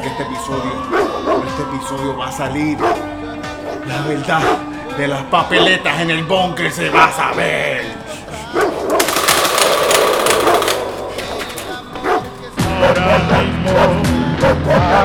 que este episodio, este episodio va a salir. La verdad de las papeletas en el búnker se va a saber. Ahora mismo.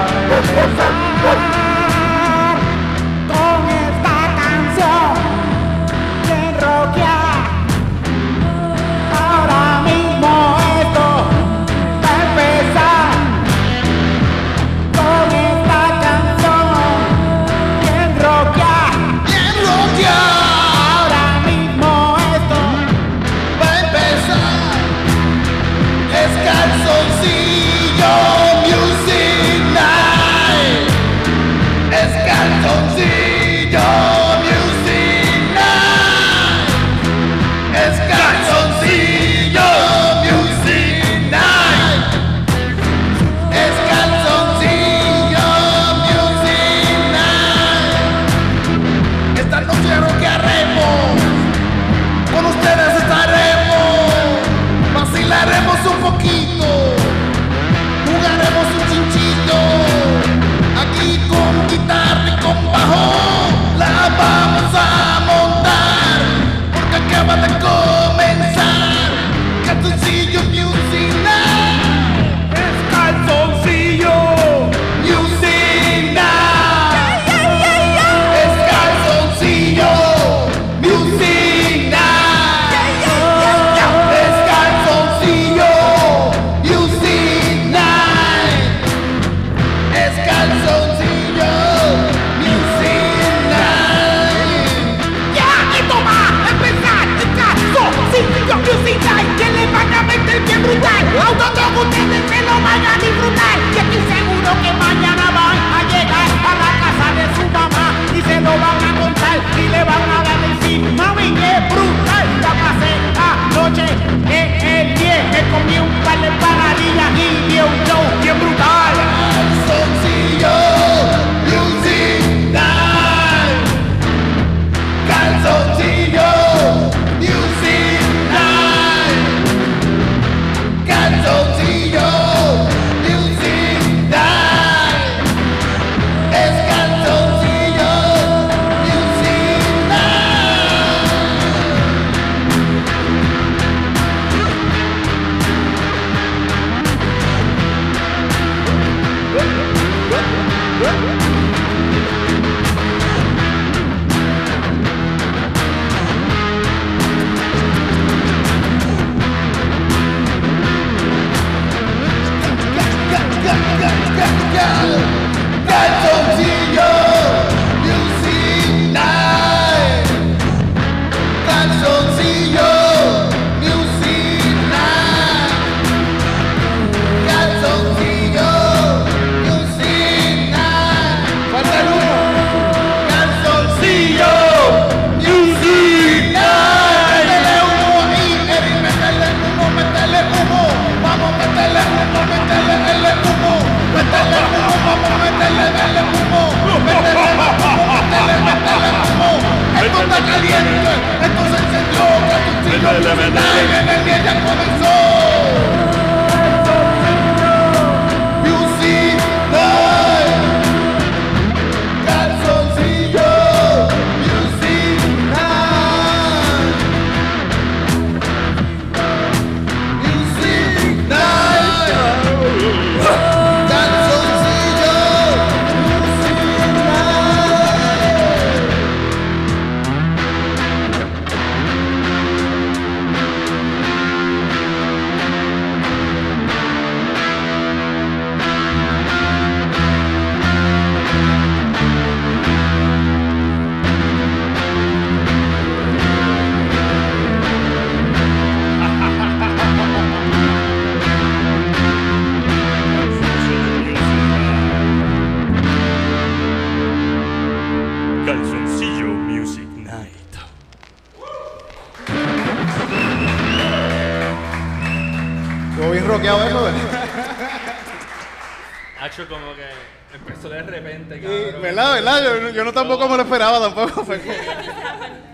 esperaba tampoco.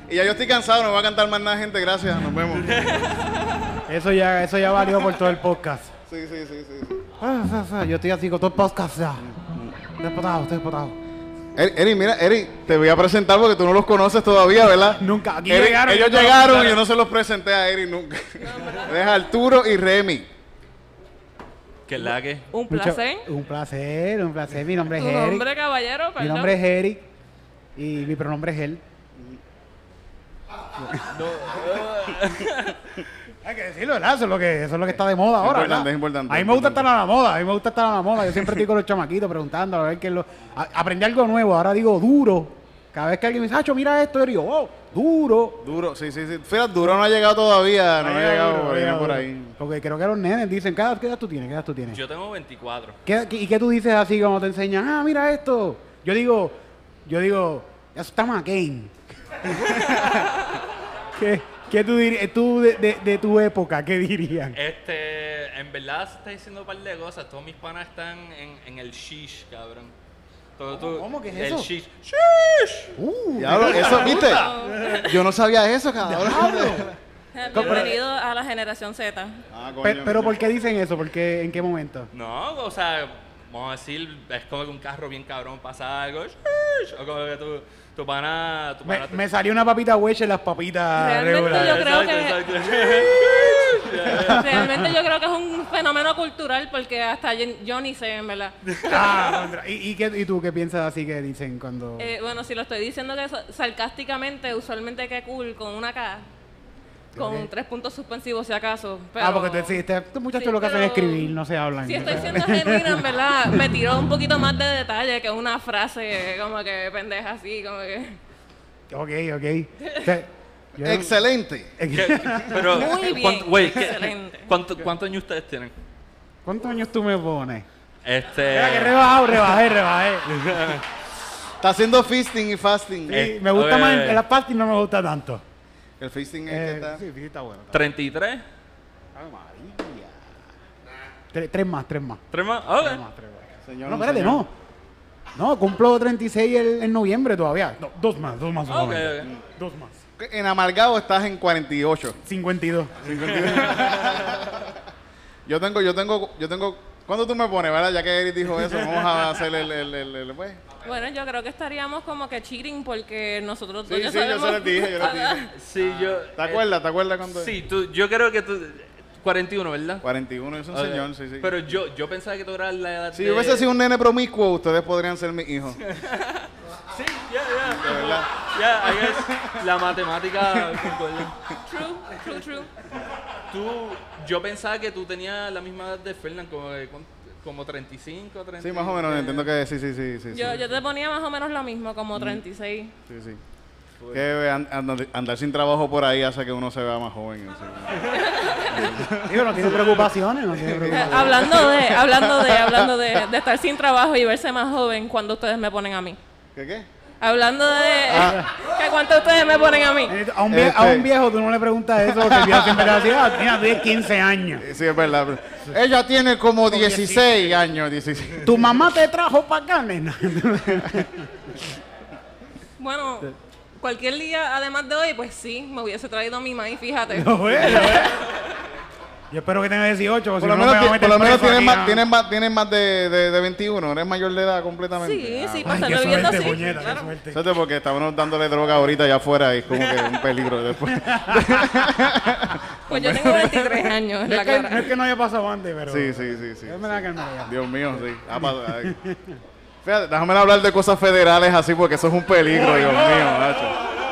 Y ya yo estoy cansado, no me va a cantar más nada, gente. Gracias, nos vemos. Eso ya, eso ya valió por todo el podcast. Sí, sí, sí, sí. Ah, ah, ah, yo estoy así con todo el podcast ya. Despotado, despotado. Er, Eri, mira, Eri, te voy a presentar porque tú no los conoces todavía, ¿verdad? Nunca, Ellos llegaron y yo no se los presenté a Eri nunca. Es Arturo y Remy. Que la que. Un placer. Un placer, un placer. Mi nombre es Tu nombre, caballero, Mi nombre es Eric. Y mi pronombre es él. Hay que decirlo, ¿verdad? Eso es lo que, eso es lo que está de moda ahora. Es importante, A mí me gusta estar a la moda. A mí me gusta estar a la moda. Yo siempre estoy con los chamaquitos preguntando a ver qué es lo. a- aprendí algo nuevo. Ahora digo duro. Cada vez que alguien me dice, Hacho, mira esto, yo digo, oh, duro. Duro, sí, sí, sí. Fíjate, Duro no ha llegado todavía, no ha Ahí, llegado, duro, viene ahí, por ahí. Porque creo que los nenes dicen, ¿qué edad, qué edad tú tienes? ¿Qué edad tú tienes? Yo tengo 24. ¿Qué- qué- ¿Y qué tú dices así cuando te enseñan? Ah, mira esto. Yo digo, yo digo, eso está McCain. ¿Qué, qué tú dirías, tú de, de- de tu época, qué dirían? Este, en verdad se está diciendo un par de cosas. Todos mis panas están en, en el shish, cabrón. Todo, cómo? ¿Qué es el eso? shish. Uh, Diablo, eso, ¿viste? Yo no sabía eso, cabrón. Bienvenido a la generación Z. Ah, coño, Pe- pero coño. ¿por qué dicen eso? ¿Por qué, ¿En qué momento? No, o sea, vamos a decir, es como que un carro bien cabrón pasa algo. shish, O como que tu, tu pana. Tu Me, pana te- me salió una papita hueche en las papitas Realmente regulares. yo creo Exacto, que- exacto. Realmente yo creo que es un fenómeno cultural porque hasta yo, ni sé, en verdad. Ah, contra- ¿Y, y, qué- y tú qué piensas así que dicen cuando...? Eh, bueno, si lo estoy diciendo que sa- sarcásticamente, usualmente que cool con una K. Con tres puntos suspensivos, si acaso. Pero, ah, porque tú sí, este- estos muchachos Sí, lo que hacen es escribir, no se hablan. Si estoy siendo genuina, en verdad, me tiró un poquito más de detalle que una frase como que pendeja así, como que... Ok, ok. O sea, yo- Excelente. ¿Qué- Pero, Muy bien, ¿cuánto- güey, ¿qué- excelente. cuánto- ¿Cuántos años ustedes tienen? ¿Cuántos años tú me pones? Este. Mira que rebajado, rebajé, rebajé. Está haciendo fisting y fasting. Sí, Eh, me gusta ok. más, el pasty no me gusta tanto. El fisting es que Eh, está. sí, sí, está bueno. está 33. bueno. Ave María. Tres, tres más, tres más. ¿Tres más? Ok. Tres más, tres más. Señor, No, un espérate, señor. no. No, cumplo 36 el- en noviembre todavía. No, dos más, dos más. Ok, solamente. ok. Dos más. En amargado estás en 48. 52. Yo tengo, yo tengo, yo tengo. ¿Cuándo tú me pones, verdad? Ya que Eric dijo eso, vamos a hacer el, el, el, el- pues. Bueno, yo creo que estaríamos como que cheating porque nosotros Sí, dos ya sí, yo sabemos... se les dije, yo les dije. Sí, yo. ¿Te acuerdas? ¿Te acuerdas cuando? sí, tú, yo creo que tú. 41, ¿verdad? 41, es un Ok. señor, sí, sí. Pero yo, yo pensaba que tú eras la edad si de... yo hubiese sido un nene promiscuo, ustedes podrían ser mis hijos. Sí, ya, ya. De verdad. Ya, I guess la matemática. True, true, true. Tú, yo pensaba que tú tenías la misma edad de Fernan, como, que con- como 35, 30. Sí, más o menos, entiendo que sí, sí, sí, sí. sí. Yo, yo te ponía más o menos lo mismo, como 36. Sí, sí. Que an- andar, andar sin trabajo por ahí hace que uno se vea más joven. Digo, no tiene preocupaciones, no tiene Eh, preocupaciones. hablando de, hablando de, hablando de, de estar sin trabajo y verse más joven cuando ustedes me ponen a mí. ¿Qué qué? Hablando de que cuánto ustedes me ponen a mí. A un, a Este- un viejo tú no le preguntas eso porque el viejo siempre decía, ah, mira, tienes 15 años. Sí, es verdad. Ella tiene como 16 años, 16. ¿Tu mamá te trajo para acá, nena? Bueno, cualquier día además de hoy, pues sí, me hubiese traído a mi maíz, fíjate. Ves, lo ves. Yo espero que tenga 18, porque Por lo si no, menos, me por lo menos tienes, aquí, más, ¿no? tienes, más, tienes más de, de, de 21, eres mayor de edad completamente. Sí, Ah, sí, para qué estar viviendo suerte, así. puñeta, qué claro. suerte. Fíjate porque estábamos dándole droga ahorita allá afuera y es como que un peligro después. Pues yo tengo 23 años en No la es, que, no cara. es que no haya pasado antes, pero... Sí, sí, sí, sí. Es no ya. Dios mío, sí. Ha pasado, ay. Fíjate, déjame hablar de cosas federales así porque eso es un peligro, Dios mío, macho.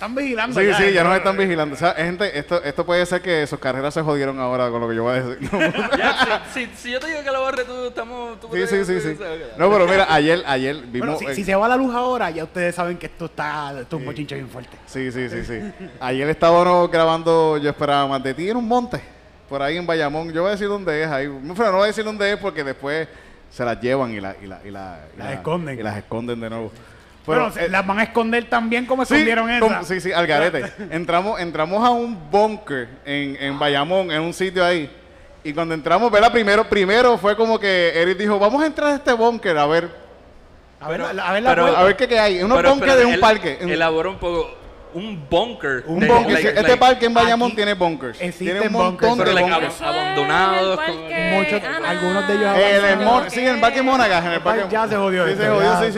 Están vigilando. Sí, sí, ya ¿no? nos están vigilando. O sea, gente, esto, esto puede ser que sus carreras se jodieron ahora con lo que yo voy a decir. Ya, si, si, si yo te digo que lo borre, tú estamos... Tú Sí, sí, sí, sí. No, pero mira, ayer, ayer Bueno, vimos... si, eh, si se va la luz ahora, ya ustedes saben que esto está... Esto es un bochinche bien fuerte. Sí, sí, sí, sí. Ayer estábamos grabando Yo esperaba más de ti en un monte, por ahí en Bayamón. Yo voy a decir dónde es ahí. No, pero no voy a decir dónde es porque después se las llevan y, la, y, la, y, la, y Las la- esconden. Y las esconden de nuevo. Pero, bueno, se- eh, las van a esconder también como sí, escondieron esa. como- sí, sí, al garete. entramos, entramos a un bunker en, en Bayamón, en un sitio ahí. Y cuando entramos, ¿verdad? Primero, primero fue como que Eric dijo, vamos a entrar a este bunker a ver, A ver, la- a ver la pero- a ver qué, qué hay. Es un Pero, bunker espérate, de un parque. Elabora un poco. un bunker. Un de- bunker. like- este like- parque en Bayamón aquí tiene bunkers. existen Tiene un montón bunkers, Pero, de bunkers. abandonados. Muchos- Ana. algunos de ellos En el, sí, en el parque Monagas. En el parque Ya se jodió. Sí, esto, se jodió, sí, sí,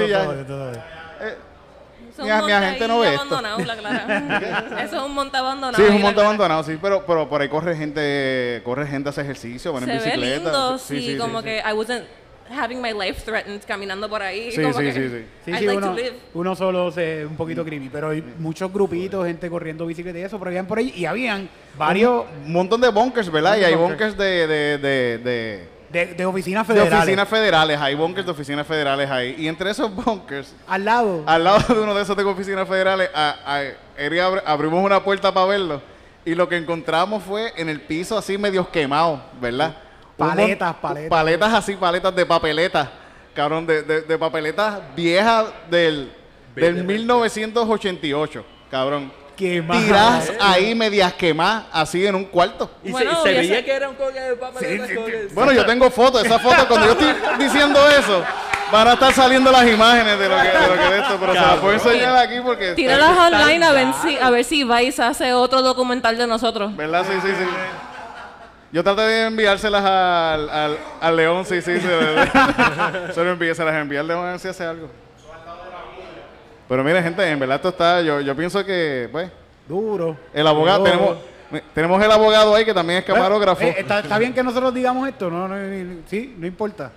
todo ya. Eso Mi- es un mi monte agente no ve esto. abandonado, la clara. Eso es un monte abandonado. Sí, es un monte abandonado, sí, pero, pero por ahí corre gente, corre gente a hacer ejercicio, van en Se ve bicicleta. lindo, Sí, sí, sí, sí, como sí. que I wasn't having my life threatened caminando por ahí. Sí, como sí, que sí, sí. Sí, I'd sí, like uno, to live. uno solo se un poquito creepy, pero hay muchos grupitos, gente corriendo bicicleta y eso, pero habían por ahí y habían varios Un montón de bunkers, ¿verdad? Y hay Bunkers. bunkers de, de, de, de, de, de oficinas de federales. oficinas federales, hay bunkers de oficinas federales ahí. Y entre esos bunkers, Al lado. al lado de uno de esos de oficinas federales, a, a- abrimos una puerta para verlo. Y lo que encontramos fue en el piso así medios quemados, ¿verdad? Paletas, paletas. Paletas así, paletas de papeletas. Cabrón, de, de, de papeletas viejas del, del 1988, cabrón. Quemadas. Tiradas ahí medias quemadas, así en un cuarto. Y se- Bueno, se, veía que era un coque de papeletas. como que- Bueno, yo tengo fotos, esas fotos, cuando yo estoy diciendo eso, van a estar saliendo las imágenes de lo que, de lo que de esto, pero se las puedo enseñar aquí porque... Tíralas online a ver si a ver si Vice hace otro documental de nosotros. ¿Verdad? Sí, sí, sí. Yo traté de enviárselas al, al, al León, sí, sí. Se, se lo envié, se las envié al León a ver si hace algo. Pero mire, gente, en verdad esto está, yo, yo pienso que, pues, Duro. el abogado, Duro. tenemos, tenemos el abogado ahí que también es camarógrafo. Eh, está, está bien que nosotros digamos esto, no, no, ni- sí, no importa.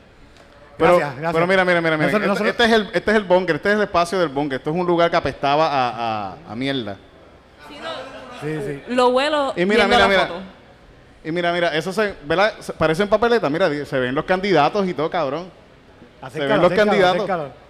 Pero, Gracias, gracias. pero mira, mira, mira, mira. Nosotros- este, nosotros- este es el, este es el búnker, este es el espacio del búnker. Esto es un lugar que apestaba a, a, a mierda. Sí, sí. Lo vuelo Y mira, mira, la mira. foto. Y mira, mira, eso se, ¿verdad? Se- Parecen papeletas, mira, se ven los candidatos y todo, cabrón. Acércalo, ven los acércalo, candidatos. acércalo.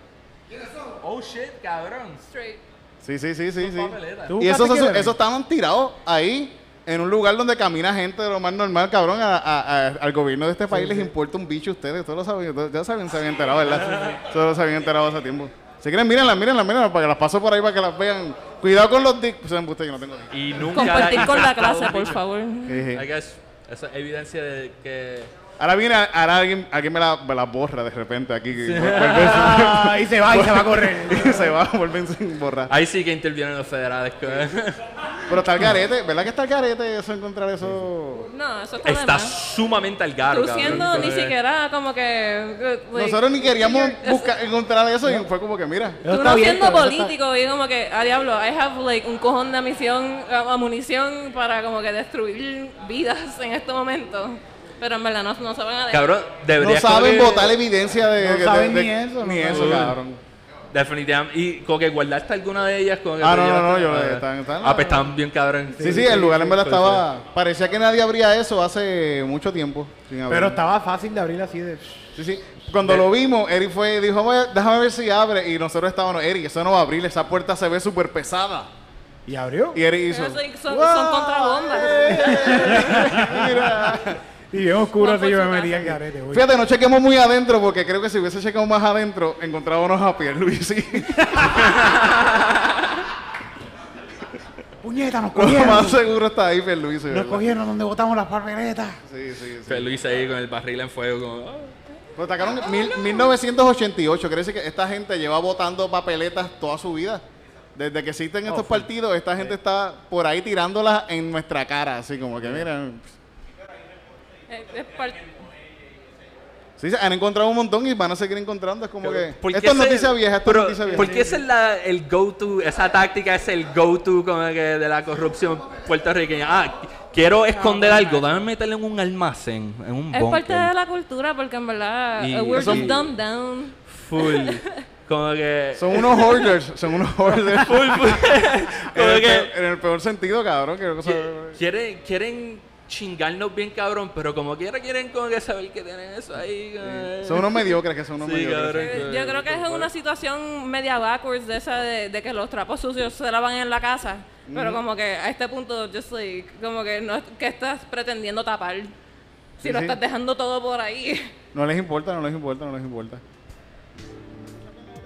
Oh shit, cabrón. Straight. Sí, sí, sí, sí, sí. papeletas. ¿Tú Y esos, esos, estaban tirados ahí, en un lugar donde camina gente de lo más normal, cabrón. A- a- a- al gobierno de este país les importa un bicho a ustedes. Todos lo saben, todos- ya saben, se habían enterado, ¿verdad? Todos se habían enterado hace tiempo. Si quieren, mírenlas, mírenlas, mírenlas, para que las paso por ahí para que las vean. Cuidado con los dicks. Pues embuste, yo no tengo dick. Y nunca Compartir con la clase, por favor. I guess, esa es evidencia de que... Ahora viene, ahora alguien, alguien me, la, me la borra de repente aquí. que vuelve- Ah, y se va y se va a correr. y se va, vuelven sin borrar. Ahí sí que intervienen los federales. Pero está el garete, ¿verdad que está el garete eso encontrar eso? No, eso está, Está sumamente al garo, Tú siendo ni siquiera como que... like, Nosotros ni queríamos buscar, encontrar eso y fue como que, mira. Tú no siendo está- político y como que, a diablo, I have like un cojón de misión, a- munición para como que destruir vidas en este momento. Pero en verdad no, no se van a dejar. Cabrón, No saben votar evidencia de... No de- saben de- ni eso, Ni no eso, saben. cabrón. Definitivamente. Y como que guardaste alguna de ellas. Como que Ah, te no, no, no, llevaste- yo- Ah, están- están- Ah, pues estaban bien cabrón. Sí, sí, el lugar en verdad Pues, estaba... Parecía que nadie abría eso hace mucho tiempo. sin abrir. Pero estaba fácil de abrir así de. Sí, sí. Cuando lo vimos, Eric fue y dijo, "Voy- déjame ver si abre. Y nosotros estábamos, Eric, eso no va a abrir, esa puerta se ve súper pesada. Y abrió. Y Eric hizo, son, son, son contrabombas. mira. Y bien oscuro así yo me metí al garete. güey. Fíjate, no chequemos muy adentro porque creo que si hubiese chequeado más adentro, encontrábamos a Pierluisi. Puñeta, nos Lo cogieron. más seguro está ahí Pierluisi. Nos ¿verdad? cogieron donde botamos las papeletas. Sí, sí, sí. Pues Luis ahí con el barril en fuego. Como, ah. Pero sacaron mil- 1988. Quiere decir que esta gente lleva votando papeletas toda su vida. Desde que existen estos partidos, esta gente está por ahí tirándolas en nuestra cara. Así como que, miren. Es- es par- Sí, se han encontrado un montón y van a seguir encontrando. Es como que. ¿Por qué Esto es noticia vieja, esto es pero, noticia vieja. ¿Por qué esa es la, el go-to, esa táctica es el go-to como que de la corrupción puertorriqueña? Ah, quiero esconder algo, dame meterle en un almacén, en un es parte bunker. de la cultura porque en verdad Y uh, we're just dumbed down. Full. Como que... Son unos hoarders. son unos hoarders. full, full. en, el que... peor, en el peor sentido, cabrón. Que Quieren, quieren chingarnos bien cabrón, pero como quiera quieren como que saber que tienen eso ahí. Son unos mediocres, que son unos Sí, mediocres. cabrón. Eh, Yo creo que es una situación media backwards de esa de, de que los trapos sucios se lavan en la casa. Pero como que a este punto, just like, como que no que estás pretendiendo tapar. Si Sí, lo sí. estás dejando todo por ahí. No les importa, no les importa, no les importa.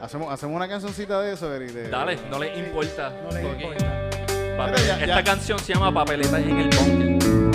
Hacemos, hacemos una cancioncita de eso, Eri. Dale, no les importa. No les Porque- importa. Papel- Mira, ya- Esta ya. canción se llama Papeletas en el bunker.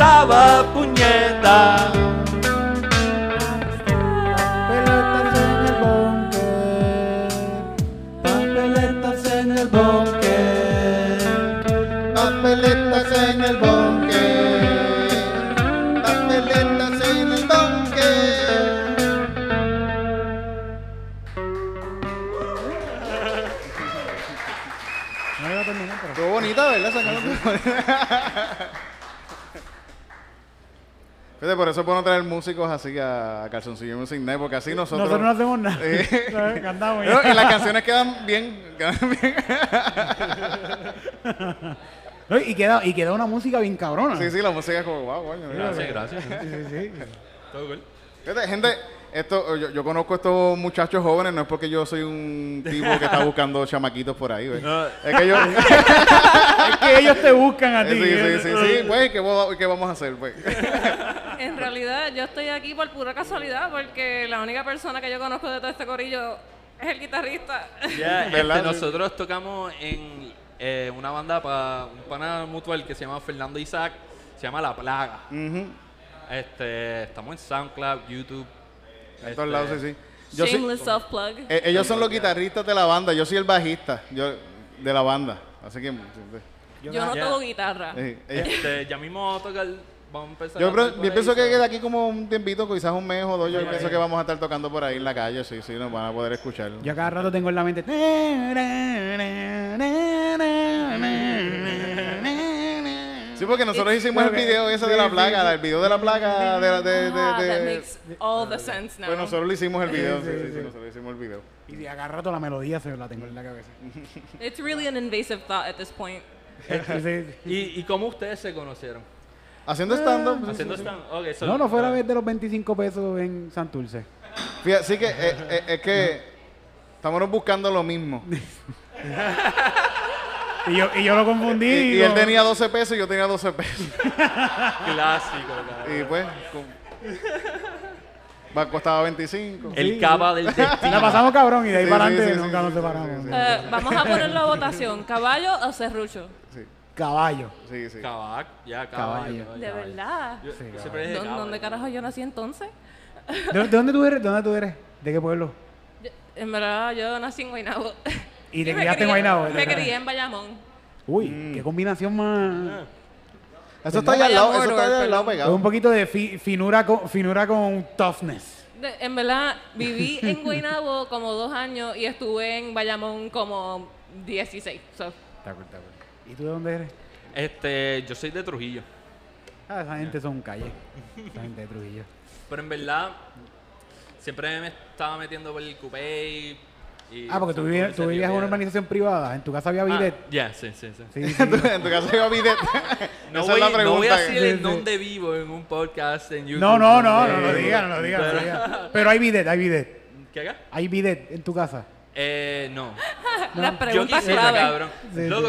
Apestaba puñeta. Papeletas en el bosque. Papeletas en el bosque. Papeletas en el bosque. No iba a terminar, pero- Estuvo bonita, ¿verdad? Por eso es bueno traer músicos así a, a Calzoncillo Music Night, porque así nosotros... Nosotros no hacemos nada. Sí. No, ya. y las canciones quedan bien, quedan bien. No, y, queda, y queda una música bien cabrona. Sí, sí, la música es como, wow, coño. mira. Gracias, gracias. sí, sí. Todo cool. Fíjate, gente, esto, yo, yo conozco a estos muchachos jóvenes, no es porque yo soy un tipo que está buscando chamaquitos por ahí, güey. No. Es que yo... Es que ellos te buscan a sí, ti. sí, ¿eh? sí, sí, pues, ¿qué, vamos- qué vamos a hacer, pues? En realidad, yo estoy aquí por pura casualidad porque la única persona que yo conozco de todo este corillo es el guitarrista. Ya, este, nosotros tocamos en eh, una banda para un pana mutual que se llama Fernando Isaac, se llama La Plaga. Este, estamos en SoundCloud, YouTube. En todos este, lados, sí, sí. Yo soy- Shameless self-plug. eh, ellos son los guitarristas de la banda, yo soy el bajista yo, de la banda. Así que... sí. Yo no Ya. toco guitarra. Este, ya mismo vamos a tocar, vamos a empezar. Yo, por yo ahí, pienso que queda aquí como un tiempito, quizás un mes o dos. Yo pienso que vamos a estar tocando por ahí en la calle, sí, sí, nos van a poder escuchar. Yo cada rato tengo en la mente. Sí, porque nosotros hicimos el video ese de la plaga, el video de la plaga de... de, de, de- Ah, that de- makes all the sense now. pues nosotros le hicimos el video, sí, sí, sí, nosotros hicimos el video. Y de cada rato la melodía se la tengo en la cabeza. It's really an invasive thought at this point. ¿Y, ¿Y cómo ustedes se conocieron? Haciendo stand-up, sí, Haciendo sí, sí. stand Ok, so- No, no fue la vez de los 25 pesos en Santurce. Fíjate, sí que eh, eh, es que estamos buscando lo mismo. Y yo, y yo lo confundí. Y, y digo, él tenía 12 pesos y yo tenía 12 pesos. Clásico, cabrón. Y pues, con- va, costaba 25. El cava del destino. La pasamos cabrón y de ahí Sí, para sí, adelante sí, nunca sí, nos sí, separamos. sí, sí. Eh, vamos a ponerlo a votación. ¿Caballo o serrucho? Caballo. sí, sí. Cabac, ya, Caballo. caballo. De verdad. Yo, Sí, yo siempre dije ¿Dó- caballo. ¿Dónde carajo yo nací entonces? ¿De, de dónde tú eres? ¿De dónde tú eres? ¿De qué pueblo? Yo- en verdad, yo nací en Guaynabo. Y te criaste en Guaynabo. Me crié en Bayamón. Uy, Mm. qué combinación más. Eso está allá al lado, eso está allá al lado perdón. Es pegado. un poquito de fi- finura, con, finura con toughness. De- en verdad, viví en Guaynabo como dos años y estuve en Bayamón como 16. So, Está cool, está cool. ¿Y tú de dónde eres? Este, yo soy de Trujillo. Ah, esa gente son calle. Esa gente de Trujillo. Pero en verdad, siempre me estaba metiendo por el coupé. Y Ah, porque tú vivías, tú vivías en una urbanización privada. En tu casa había Ah, bidet. Ya, sí, sí, sí. Sí, sí. En tu, en tu casa iba a bidet. No, Esa voy, es la no pregunta. voy a decir en sí. dónde vivo en un podcast en YouTube. No, no, no, no, Eh, lo digas, no lo digas, no lo digas. Pero hay bidet, hay bidet. ¿Qué haga? Hay bidet en tu casa. Eh, no. las Yo preguntas quisiera, clave. cabrón. Sí, Loco,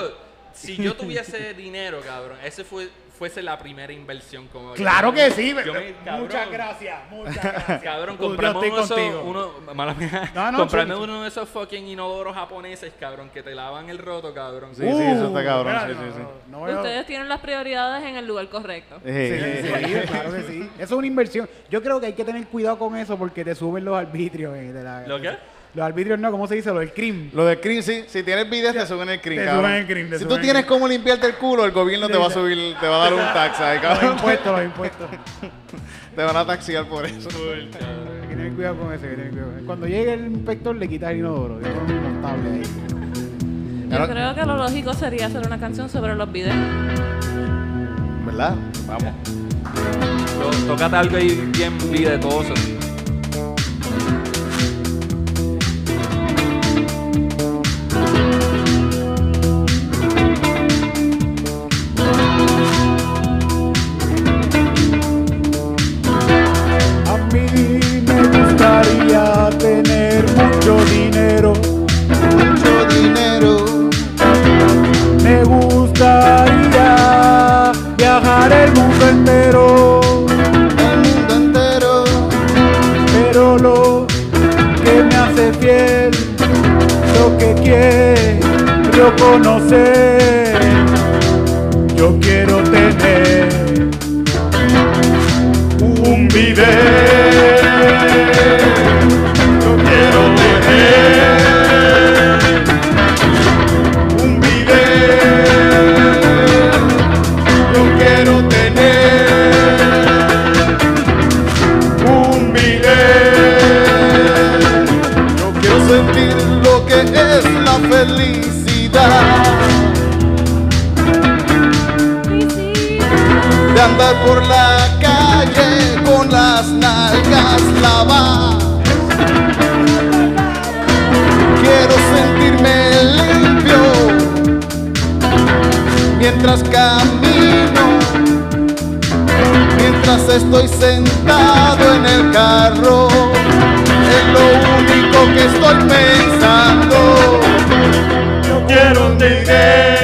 si yo tuviese dinero, cabrón, ese fue, fuese la primera inversión. Como Claro que sí. Yo me- cabrón, Muchas gracias, muchas gracias. Cabrón, uno esos, mala mía, No, no, comprame uno de esos fucking inodoros japoneses, cabrón, que te lavan el roto, cabrón. Sí, sí, eso está cabrón. mira, sí, no, sí, sí. no, no veo- Ustedes tienen las prioridades en el lugar correcto. Sí, Eh, sí, claro que sí. Eso es una inversión. Yo creo que hay que tener cuidado con eso porque te suben los arbitrios. eh, de la- ¿Lo qué? Los arbitrios no, ¿cómo se dice? Lo del crimen. Lo del cream, sí. Si tienes videos, te suben el cream, Te cabrón. suben el cream, te si suben tú el tienes cómo limpiarte el culo, el gobierno te va a subir, te va a dar un tax ahí, Los cabrón. impuestos, los impuestos. Te van a taxiar por eso. Hay que tener cuidado con eso. hay que tener cuidado. Cuando llegue el inspector, le quitas el inodoro. Yo pongo tablets ahí. Yo Claro. creo que lo lógico sería hacer una canción sobre los videos. ¿Verdad? Vamos. Tócate algo ahí bien videtoso. A conocer, yo quiero tener un video. Por la calle con las nalgas lavadas. Quiero sentirme limpio mientras camino. Mientras estoy sentado en el carro, es lo único que estoy pensando. Yo quiero tener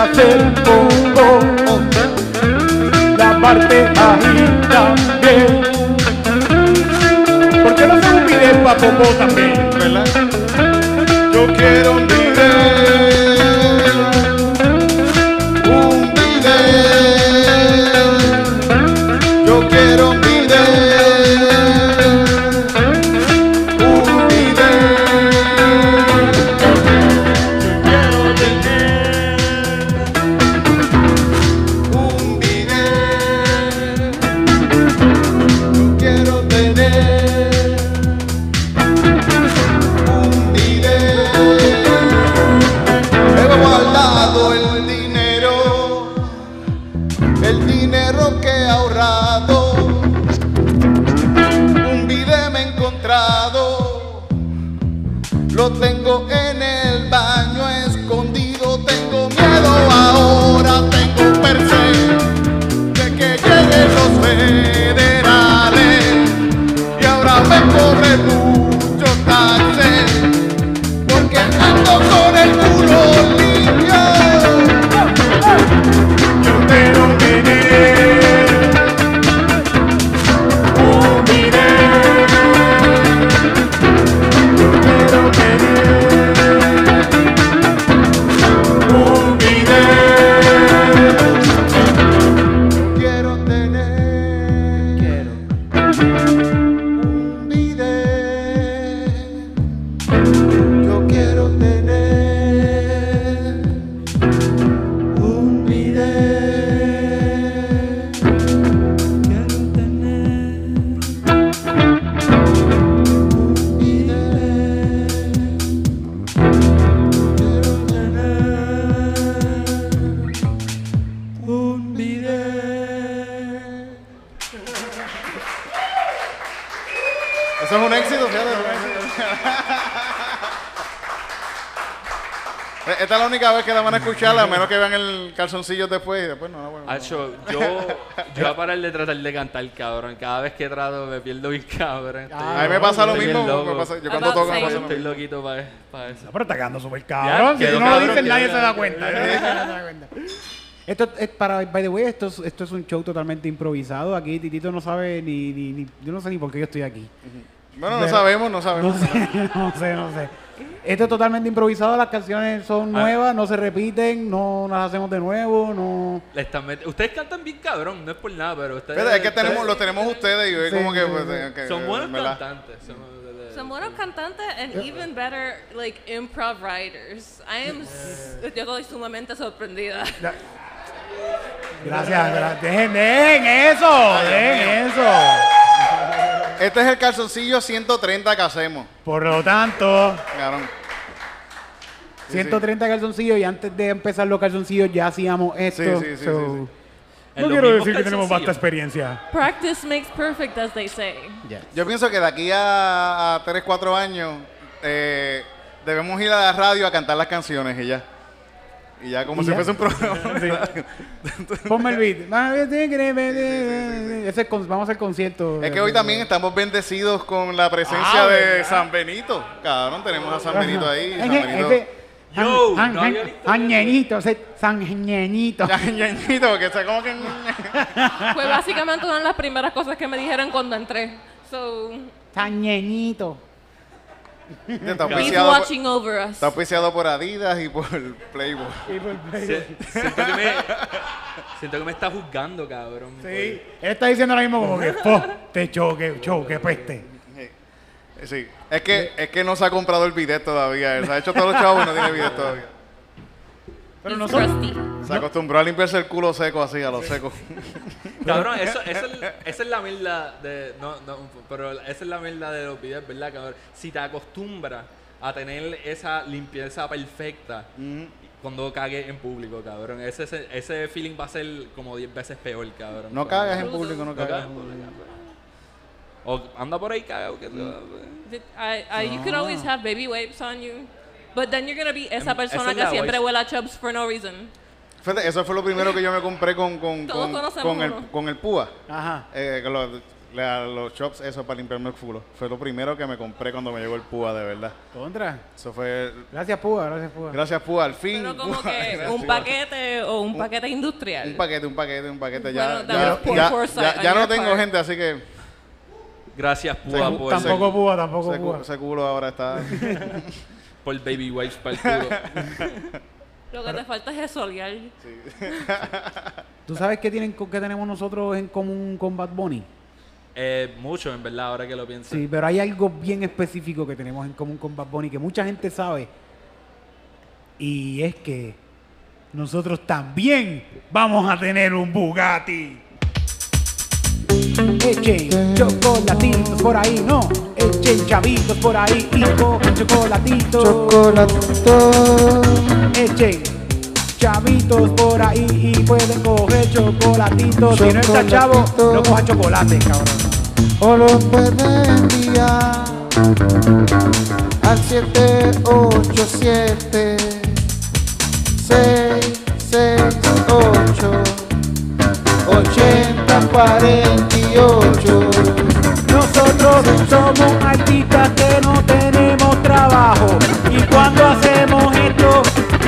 hacer poco lavarte ahí también. ¿Por qué no hacer un bidet para también? Lo a menos que vean el calzoncillo después y después no. bueno, no. Yo, yo voy a parar de tratar de cantar, cabrón. Cada vez que trato me pierdo bien, cabrón. Estoy- A mí me pasa lo mismo. me pasa- yo cuando toco me pasa lo Estoy mismo. loquito para eso. No, pero está quedando súper cabrón. Si quedó tú no lo quedó nadie se da cuenta. Nadie se da cuenta. Esto es para, by the way, esto es, esto es un show totalmente improvisado. Aquí Titito no sabe ni, ni, ni- yo no sé ni por qué yo estoy aquí. Bueno, no sabemos, no No sabemos. sé, no sé, no sé. Esto es totalmente improvisado, las canciones son Ah. nuevas, no se repiten, no las hacemos de nuevo, no... Le están met- Ustedes cantan bien cabrón, no es por nada, pero ustedes. Fíjate, es que tenemos, los tenemos ustedes y yo Sí, como que... pues, sí. eh, que- Son buenos cantantes. Son, Son buenos cantantes and even better like improv writers. I am yo estoy sumamente sorprendida. Gracias, gracias. Dejen, dejen eso, dejen eso. Este es el calzoncillo 130 que hacemos. Por lo tanto, Cabrón. Sí, 130 calzoncillos y antes de empezar los calzoncillos ya hacíamos esto. Sí, sí, sí, so- sí, sí. No quiero decir que tenemos vasta experiencia. Practice makes perfect, as they say. Yo pienso que de aquí a, a 3, 4 años eh, debemos ir a la radio a cantar las canciones y ya. Y ya como Y si ya. fuese un programa. Ponme el beat. Ese con- vamos al concierto. Es que hoy también estamos bendecidos con la presencia Ah, de ¿verdad? San Benito. Cabrón, tenemos a San Benito ahí. San Ese- Benito. ese- Yo, San- no San- visto San Ñeñito, ese San Ñeñito. Ya, ñañito, porque está como que... Fue básicamente una de las primeras cosas que me dijeron cuando entré. So, San Ñeñito. Está he's auspiciado, por, watching over us. está auspiciado por Adidas y por Playboy. Sie- siento, que me, siento que me está juzgando, cabrón. Sí, él está diciendo ahora mismo como que, "Fo, te choque, choque, peste. Sí, es que, es que no se ha comprado el bidet todavía. Él se ha hecho todos los chavos y no tiene bidet todavía. Pero He's nosotros, crusty. Se acostumbró a limpiarse el culo seco así, a lo seco. Cabrón, eso, eso es, esa es la mierda de. No, no, pero esa es la mierda de los videos, ¿verdad, cabrón? Si te acostumbras a tener esa limpieza perfecta cuando cagues en público, cabrón, ese, ese, ese feeling va a ser como 10 veces peor, cabrón. No cagas en público, no No cagas. cagas en público. O anda por ahí cagado. Que Did- I, I, you could always have baby wipes on you, but then you're gonna be esa Em, persona que siempre huele a chubs for no reason. Fíjate, eso fue lo primero que yo me compré con, con, Todos con, conocemos con el, uno. con el púa. ajá. Eh, con los, la- los chops, eso para limpiarme el culo. Fue lo primero que me compré cuando me llegó el púa, de verdad. Contra. Eso fue. Gracias, Púa, gracias, Púa. Gracias, púa, al fin. Pero como Púa. que Gracias, un Púa. paquete o un paquete industrial. Un paquete, un paquete, un paquete. Ya, Bueno, that ya, was poor ya, foresight ya- on ya no tengo part. gente, así que Gracias, Púa, Seguro- por, Tampoco Púa, tampoco ese, cu- Púa. ese culo ahora está. por Baby Wipes para el culo. Lo que te falta es esoliar. ¿Tú sabes qué, tienen, qué tenemos nosotros en común con Bad Bunny? eh, mucho, en verdad, ahora que lo pienso. Sí, pero hay algo bien específico que tenemos en común con Bad Bunny que mucha gente sabe. Y es que nosotros también vamos a tener un Bugatti. Echen chocolatitos por ahí, no. Echen chavitos por ahí y cojan chocolatitos. Chocolatito. Echen chavitos por ahí y pueden coger chocolatitos. Si no está chavo, no coja chocolate, cabrón. O lo puede enviar al 787 668 8048 Nosotros somos artistas que no tenemos trabajo y cuando hacemos esto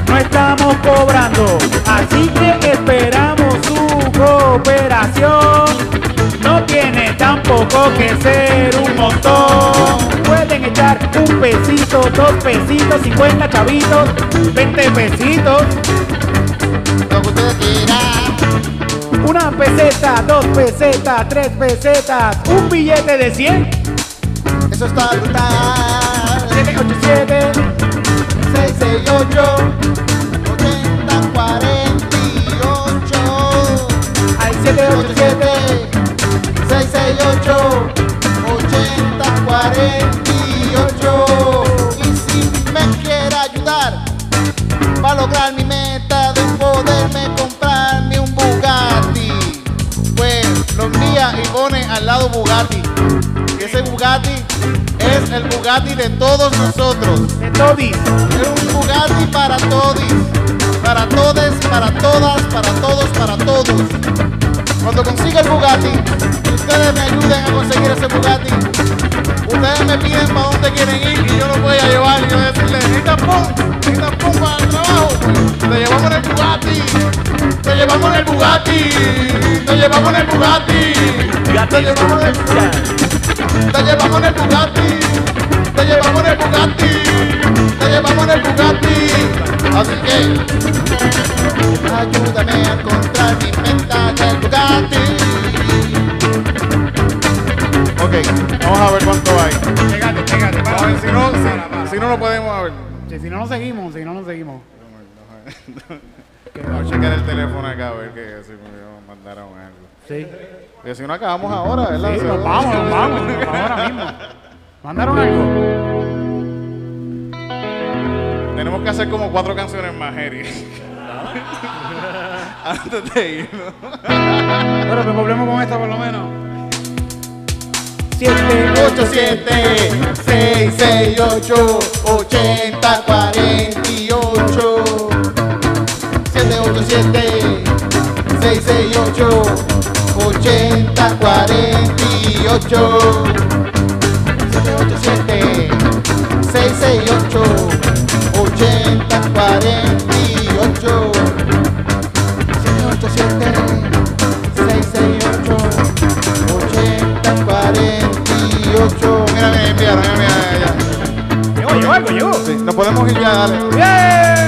no estamos cobrando. Así que esperamos su cooperación. No tiene tampoco que ser un montón. Pueden echar un pesito, dos pesitos, 50 chavitos, 20 pesitos. Lo que usted quiera. Una peseta, dos pesetas, tres pesetas, un billete de 100. Eso está brutal. 787 668 8048 al 787 668 8048 Bugatti Y ese Bugatti es el Bugatti de todos nosotros. De Todis. Es un Bugatti para todos, para todes, para todas, para todos, para todos. Cuando consiga el Bugatti, ustedes me ayuden a conseguir ese Bugatti. Ustedes me piden para dónde quieren ir y yo los voy a llevar y yo voy a decirles, necesitan pum, necesitan pum para el trabajo. Te llevamos el Bugatti, llevamos en el Bugatti, te llevamos en el Bugatti, te llevamos en el te llevamos en el Bugatti, te llevamos en el Bugatti, te llevamos en el Bugatti. Así que ayúdame a encontrar mi meta del Bugatti. Ok, vamos a ver cuánto hay. Pégate, pégate. Vamos a ver si no, si, si no lo podemos ver. Si, si no nos seguimos, si no nos seguimos. Vamos a checar el teléfono acá a ver que si me mandaron algo. Sí. Porque si no acabamos ahora, ¿verdad? Sí, nos vamos, nos vamos, nos vamos ahora mismo. ¿Mandaron algo? Tenemos que hacer como cuatro canciones más, Eri. Antes de irnos. Pero me volvemos con esta por lo menos. 7, 8, 7, 6, 6, 8, 80, 48. 6, 6, 8, 80, 48. 7, 8, 7, 6, 6, 8, 80, 48. 7, 8, 7, 6, 6, 8, 80, 48. Mira, me enviaron, me enviaron ya. Llegó, llegó algo, llegó. Sí, nos podemos ir ya, dale. ¡Bien!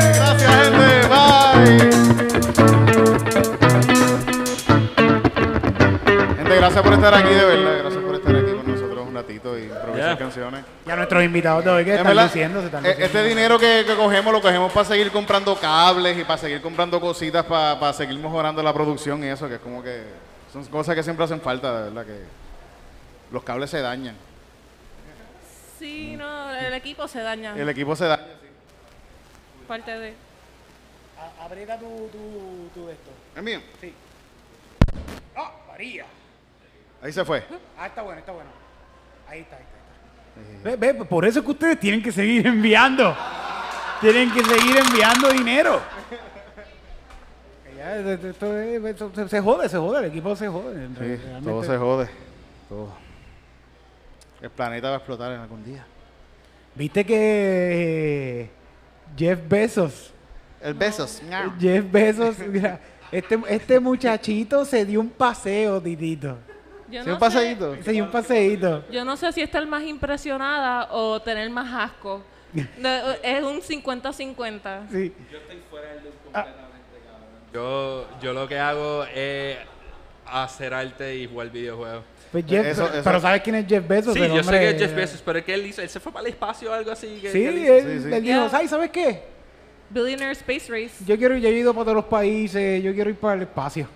Gracias por estar aquí, de verdad. Gracias por estar aquí con nosotros un ratito y improvisar Yeah. canciones. Ya nuestros invitados de hoy que En están verdad, luciendo, se están luciendo. Este dinero que, que cogemos lo cogemos para seguir comprando cables y para seguir comprando cositas para, para seguir mejorando la producción y eso, que es como que son cosas que siempre hacen falta, de verdad, que los cables se dañan. Sí, no, el equipo se daña. El equipo se daña. Parte de. A- Aprieta tu, tu, tu de esto. ¿Es mío? ¡Ah, María! Ahí se fue. Ah, está bueno, está bueno. Ahí está, ahí está. Ve, ve, por eso es que ustedes tienen que seguir enviando. Tienen que seguir enviando dinero. Ya, esto- esto es- esto se, se jode, se jode, el equipo se jode. Sí, Realmente- todo se jode. Todo. El planeta va a explotar en algún día. ¿Viste que eh, Jeff Bezos, El besos. Jeff Bezos, mira, este, este muchachito se dio un paseo, Titito. Yo ¿Sí, no un paseíto? Se dio un paseíto. Sé, yo no sé si estar más impresionada o tener más asco. Es un 50-50. Sí. Yo, yo lo que hago es hacer arte y jugar videojuegos. Pues Jeff, Eso- eso- pero ¿sabes quién es Jeff Bezos? Sí, El yo sé que es Jeff Bezos, pero es que él hizo, él se fue para el espacio o algo así. Que, Sí, que él hizo. él, Sí, sí. él dijo, Yeah. "Ay, ¿sabes qué? Billionaire Space Race. Yo quiero, yo he ido para todos los países, yo quiero ir para el espacio.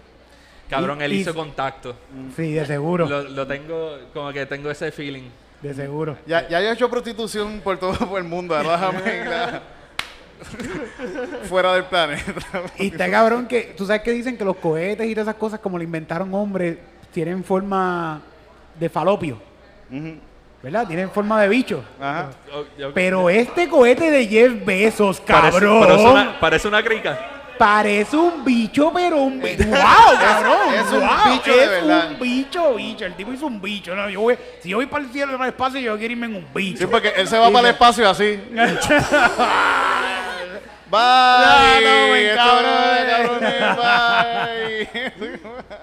Cabrón, Y- él y- hizo contacto. Sí, de seguro, Lo, lo tengo, como que tengo ese feeling. de seguro. Ya, ya yo he hecho prostitución por todo por el mundo. Déjame fuera del planeta. Y está cabrón que, tú sabes que dicen que los cohetes y todas esas cosas, como lo inventaron hombres, tienen forma de falopio. ¿verdad? Tienen forma de bicho. Ajá. Pero este cohete de Jeff Bezos, parece, cabrón, parece una, parece una crica. Parece un bicho, pero un bicho. ¡Wow, cabrón! es un wow, bicho de es verdad. un bicho, bicho. El tipo hizo un bicho. ¿no? Yo voy- si yo voy para el cielo, para el espacio, yo quiero irme en un bicho. Sí, porque él se va para el espacio así. Bye. no, Esto cabrón. bye.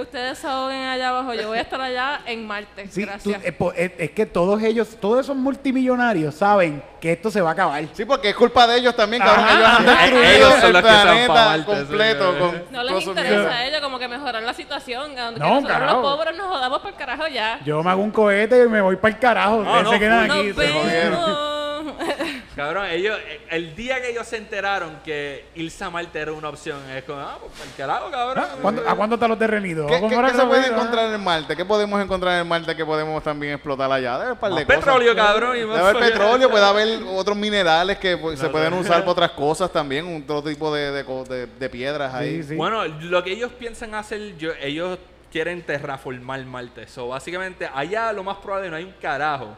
Que ustedes se ahoguen allá abajo. Yo voy a estar allá en Marte. Sí, tú- Gracias. es, po- es- es que todos ellos, todos esos multimillonarios saben que esto se va a acabar. Sí, porque es culpa de ellos también, cabrón. Ajá. Ellos han Eh, destruido ellos son el los que se van pa' planeta Marte, completo sí, con no les interesa a ellos como que mejorar la situación. No, nosotros carajo. los pobres nos jodamos por carajo ya. Yo me hago un cohete y me voy para el carajo. No, no, se quedan aquí. se jodieron. Cabrón, ellos, eh, el día que ellos se enteraron que irse a Marte era una opción, es como, ah, pues el carajo, cabrón. Ah, ¿cuándo- ¿A cuándo están los terrenidos? ¿Qué, ¿Cómo qué- qué se puede encontrar en Marte? ¿Qué podemos encontrar en Marte que podemos también explotar allá? Debe haber un par de Más cosas. petróleo, cabrón. y más Debe haber petróleo, puede haber otros minerales que pues, se pueden usar para otras cosas también, otro tipo de, de co- de- de piedras ahí. Sí, sí. Bueno, lo que ellos piensan hacer, yo- ellos quieren terraformar Marte. So, básicamente, allá lo más probable no hay un carajo.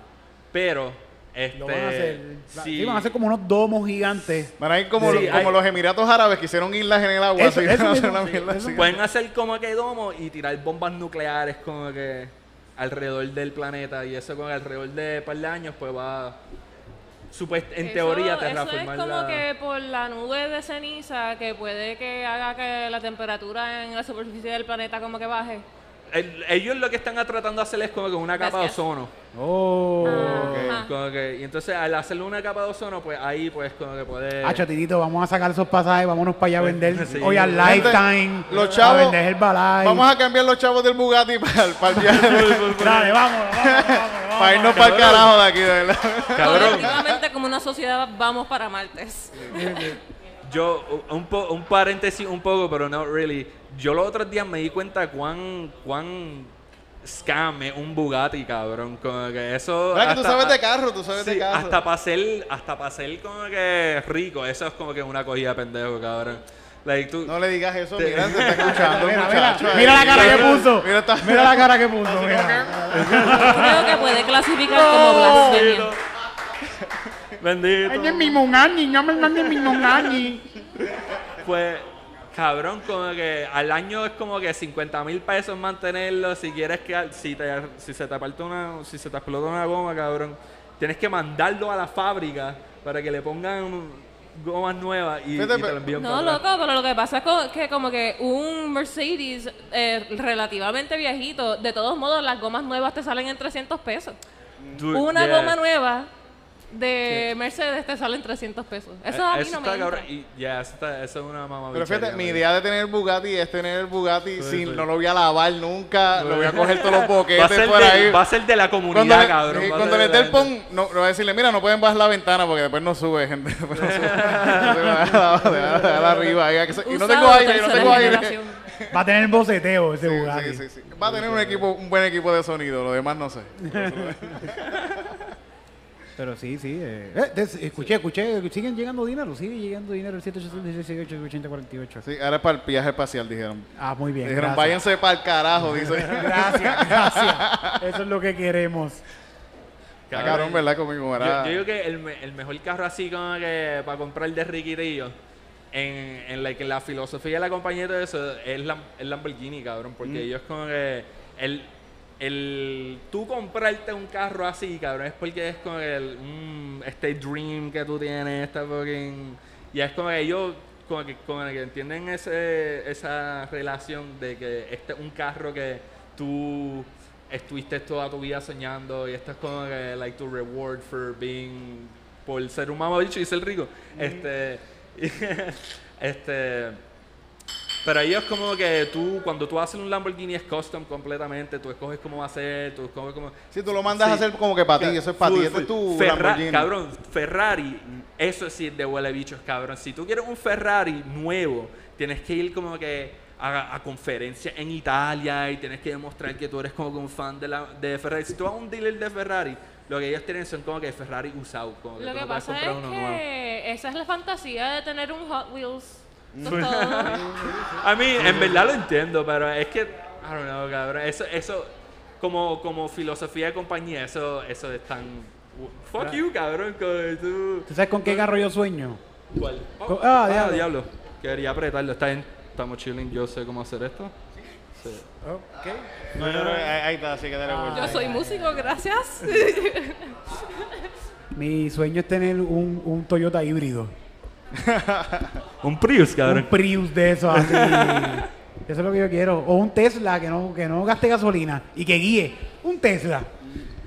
Pero Este, Lo van a hacer. sí. Sí, van a hacer como unos domos gigantes. Van a ir como, Sí, lo- como hay- los Emiratos Árabes que hicieron islas en el agua. Eso- así, eso hacer. Pueden hacer como que domo y tirar bombas nucleares como que alrededor del planeta y eso con alrededor de un par de años pues va supuest en Eso- teoría Eso es terraformar como la- que por la nube de ceniza que puede que haga que la temperatura en la superficie del planeta como que baje. El- ellos lo que están tratando de hacer es como que una capa de ozono. Oh. Como que- y entonces al hacerle una capa de ozono, pues ahí pues como que puede... Ah, chatitito, vamos a sacar esos pasajes, vámonos para allá a vender. Sí. Hoy al Lifetime. los A chavos- vender Herbalife. Vamos a cambiar los chavos del Bugatti para, el- para el viaje. Dale, vamos, vamos, vamos. para irnos para el carajo de aquí, de verdad. Cabrón. Como una sociedad vamos para Martes. Yo, un, po- un paréntesis un poco, pero no really. Yo los otros días me di cuenta cuán, cuán scam es un Bugatti, cabrón. Como que eso... ¿Verdad que tú hasta- sabes de carro? Tú sabes Sí, de carro. hasta para ser, hasta para ser como que rico, eso es como que una cogida de pendejo, cabrón. Like, tú, No le digas eso, Te- mira, te está escuchando Mira, mira, muchacho. mira la cara que puso. Mira, está- Mira la cara que puso. mira. Creo que puede clasificar como blasfemia. Bendito. Ay, es mi mongani, no me mi mongani. Pues, cabrón, como que al año es como que 50 mil pesos mantenerlo. Si quieres que, si, te, si se te parte una, si se te explota una goma, cabrón, tienes que mandarlo a la fábrica para que le pongan gomas nuevas y, y te lo envían No, loco, pero lo que pasa es que como que un Mercedes eh, relativamente viejito, de todos modos las gomas nuevas te salen en 300 pesos. Dude, Una yeah. goma nueva de Mercedes te sale en 300 pesos. Eso a mí Eh, eso no me está entra. Y ya, eso, está- eso es una mamá Pero fíjate, mi idea de tener el Bugatti es tener el Bugatti Sí, sin, sí. no lo voy a lavar nunca, lo voy a coger todos los boquetes por de, ahí. va a ser de la comunidad, Cuando, le, cabrón. sí, a cuando le dé el pon, no, le voy a decirle, mira, no pueden bajar la ventana porque después no sube, gente. Después no sube. Déjala arriba. y no tengo aire, y no tengo aire. Va a tener boceteo ese Sí, Bugatti. sí, sí, sí. Va a tener un equipo, un buen equipo de sonido, lo demás no sé. Pero sí, sí. eh. Eh, des- escuché, escuché. Siguen llegando dinero. Sigue llegando dinero. El 786 Sí, ahora es para el viaje espacial, dijeron. Ah, muy bien. dijeron, gracias. váyanse para el carajo, dice. Gracias, gracias. Eso es lo que queremos. Cabrón, ¿verdad? Conmigo Yo, era... yo digo que el, me- el mejor carro así como que para comprar de Riquitillo en, en, like, en la filosofía de la compañía y todo eso es la, el Lamborghini, cabrón. Porque Mm. ellos como que el, el tú comprarte un carro así, cabrón, es porque es como el mm, este dream que tú tienes, esta fucking y es como que ellos como que, como que entienden ese, esa relación de que este es un carro que tú estuviste toda tu vida soñando y esto es como que like tu reward for being por ser un mamabicho y ser rico. Este este pero ellos como que tú cuando tú haces un Lamborghini es custom completamente tú escoges cómo va a ser tú escoges cómo Si tú lo mandas Sí. a hacer como que para ti, eso es para ti, eso es tu Ferra- Lamborghini. Cabrón, Ferrari, eso sí es de huele bichos, cabrón. Si tú quieres un Ferrari nuevo, tienes que ir como que a, a conferencias en Italia y tienes que demostrar que tú eres como que un fan de, la, de Ferrari. Si tú vas a un dealer de Ferrari, lo que ellos tienen son como que Ferrari usado. Como que Lo tú que no puedes pasa es comprar uno nuevo. esa es la fantasía de tener un Hot Wheels. Todo. A mí, en verdad lo entiendo, pero es que, I don't know, cabrón. Eso, eso como, como filosofía de compañía, eso, eso es tan. Fuck you, cabrón. tú- ¿Tú sabes con qué carro yo sueño? ¿Cuál? Co- ah, diablo. Quería apretarlo. Está bien. Estamos chilling. Yo sé cómo hacer esto. Sí. No, no, no, ahí, está, así que dale vuelta. Yo soy músico, gracias. Mi sueño es tener un, un Toyota híbrido. Un Prius, Un cabrón. Prius de esos así. Eso es lo que yo quiero. O un Tesla que no, que no gaste gasolina y que guíe. Un Tesla.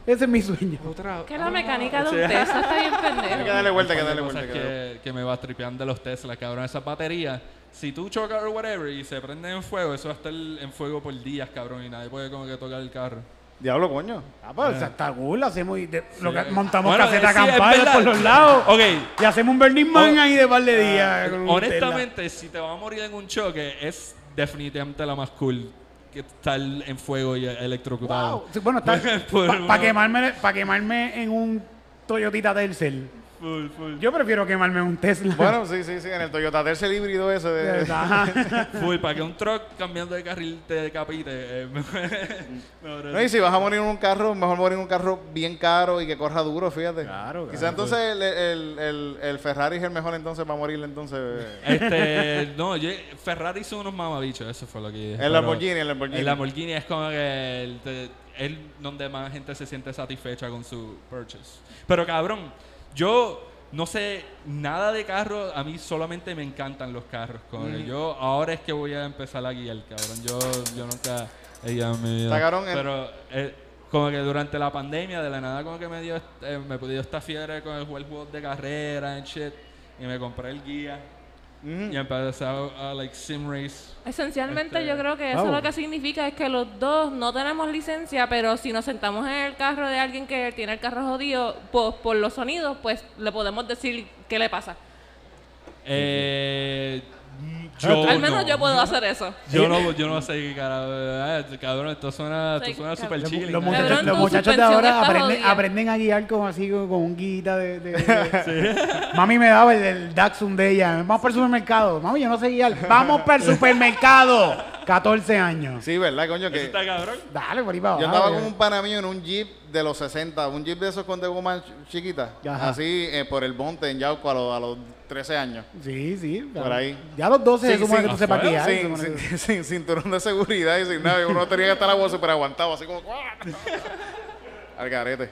Ese es mi sueño. que la mecánica de un. Tesla está bien Hay que pendejo. darle vuelta, hay que darle vuelta. que que, que me va tripeando de los Tesla, cabrón. Esas baterías, si tú chocas o whatever y se prenden en fuego, eso va a estar en fuego por días, cabrón, y nadie puede como que tocar el carro. Diablo, coño. Ah, pues está cool. Hacemos y de- lo que- montamos Bueno, caseta eh, sí, es campana verdad. por los lados. Ok, Y hacemos un Burning Man ahí de par de días. con un honestamente, si te vas a morir en un choque, es definitivamente la más cool que estar en fuego y electrocutado. Wow. Sí, bueno, para quemarme, pa quemarme en un Toyotita Tercel. Full, full. Yo prefiero quemarme un Tesla. Bueno, sí, sí, sí, en el Toyota Tercel híbrido ese de... Full, para que un truck cambiando de carril te decapite. eh, No, y si vas a morir en un carro, mejor morir en un carro bien caro y que corra duro, fíjate. Claro, Quizás claro. entonces el, el, el, el Ferrari es el mejor entonces para morir entonces. Este, no, yo, Ferrari son unos mamabichos, eso fue lo que dije. El Lamborghini, el Lamborghini. El Lamborghini es como que el, el donde más gente se siente satisfecha con su purchase. Pero cabrón, yo no sé nada de carros, a mí solamente me encantan los carros. Que yo ahora es que voy a empezar a guiar, cabrón. Yo, yo nunca he guiado en mi vida. Está cabrón, el- Pero eh, como que durante la pandemia, de la nada como que me dio, eh, me dio esta fiebre con el juegos de carrera and shit. Y me compré el guía. Y a, a, like sim race. Esencialmente Este, yo creo que eso vamos. lo que significa es que los dos no tenemos licencia, pero si nos sentamos en el carro de alguien que tiene el carro jodido, pues por los sonidos, pues le podemos decir qué le pasa. Eh, yo Al menos no. yo puedo hacer eso. Yo no, yo no sé qué carajo. eh, cabrón, esto suena, esto Sí, suena cabrón. super Los, muchachos, Cabrón, los tu muchachos de suspensión ahora está aprenden, jodida. aprenden a guiar como así, con, con un guita de... de- de- Mami me daba el, el Datsun de ella. Vamos para el supermercado. Mami, yo no sé guiar. Vamos para el supermercado. 14 años. Sí, ¿verdad, coño? Eso Que está cabrón. Dale, por ahí para yo andaba con un pana mío en un Jeep de los 60, un Jeep de esos con de goma ch- chiquita, Ajá. así eh, por el monte en Yauco a, los- a los 13 años. Sí, sí. Por ahí. Ya a los 12 se supone que tú sepas guiar. se sin, que- sin- sin cinturón de seguridad y sin nada. y Uno tenía que estar agua súper aguantado, así como... Al garete.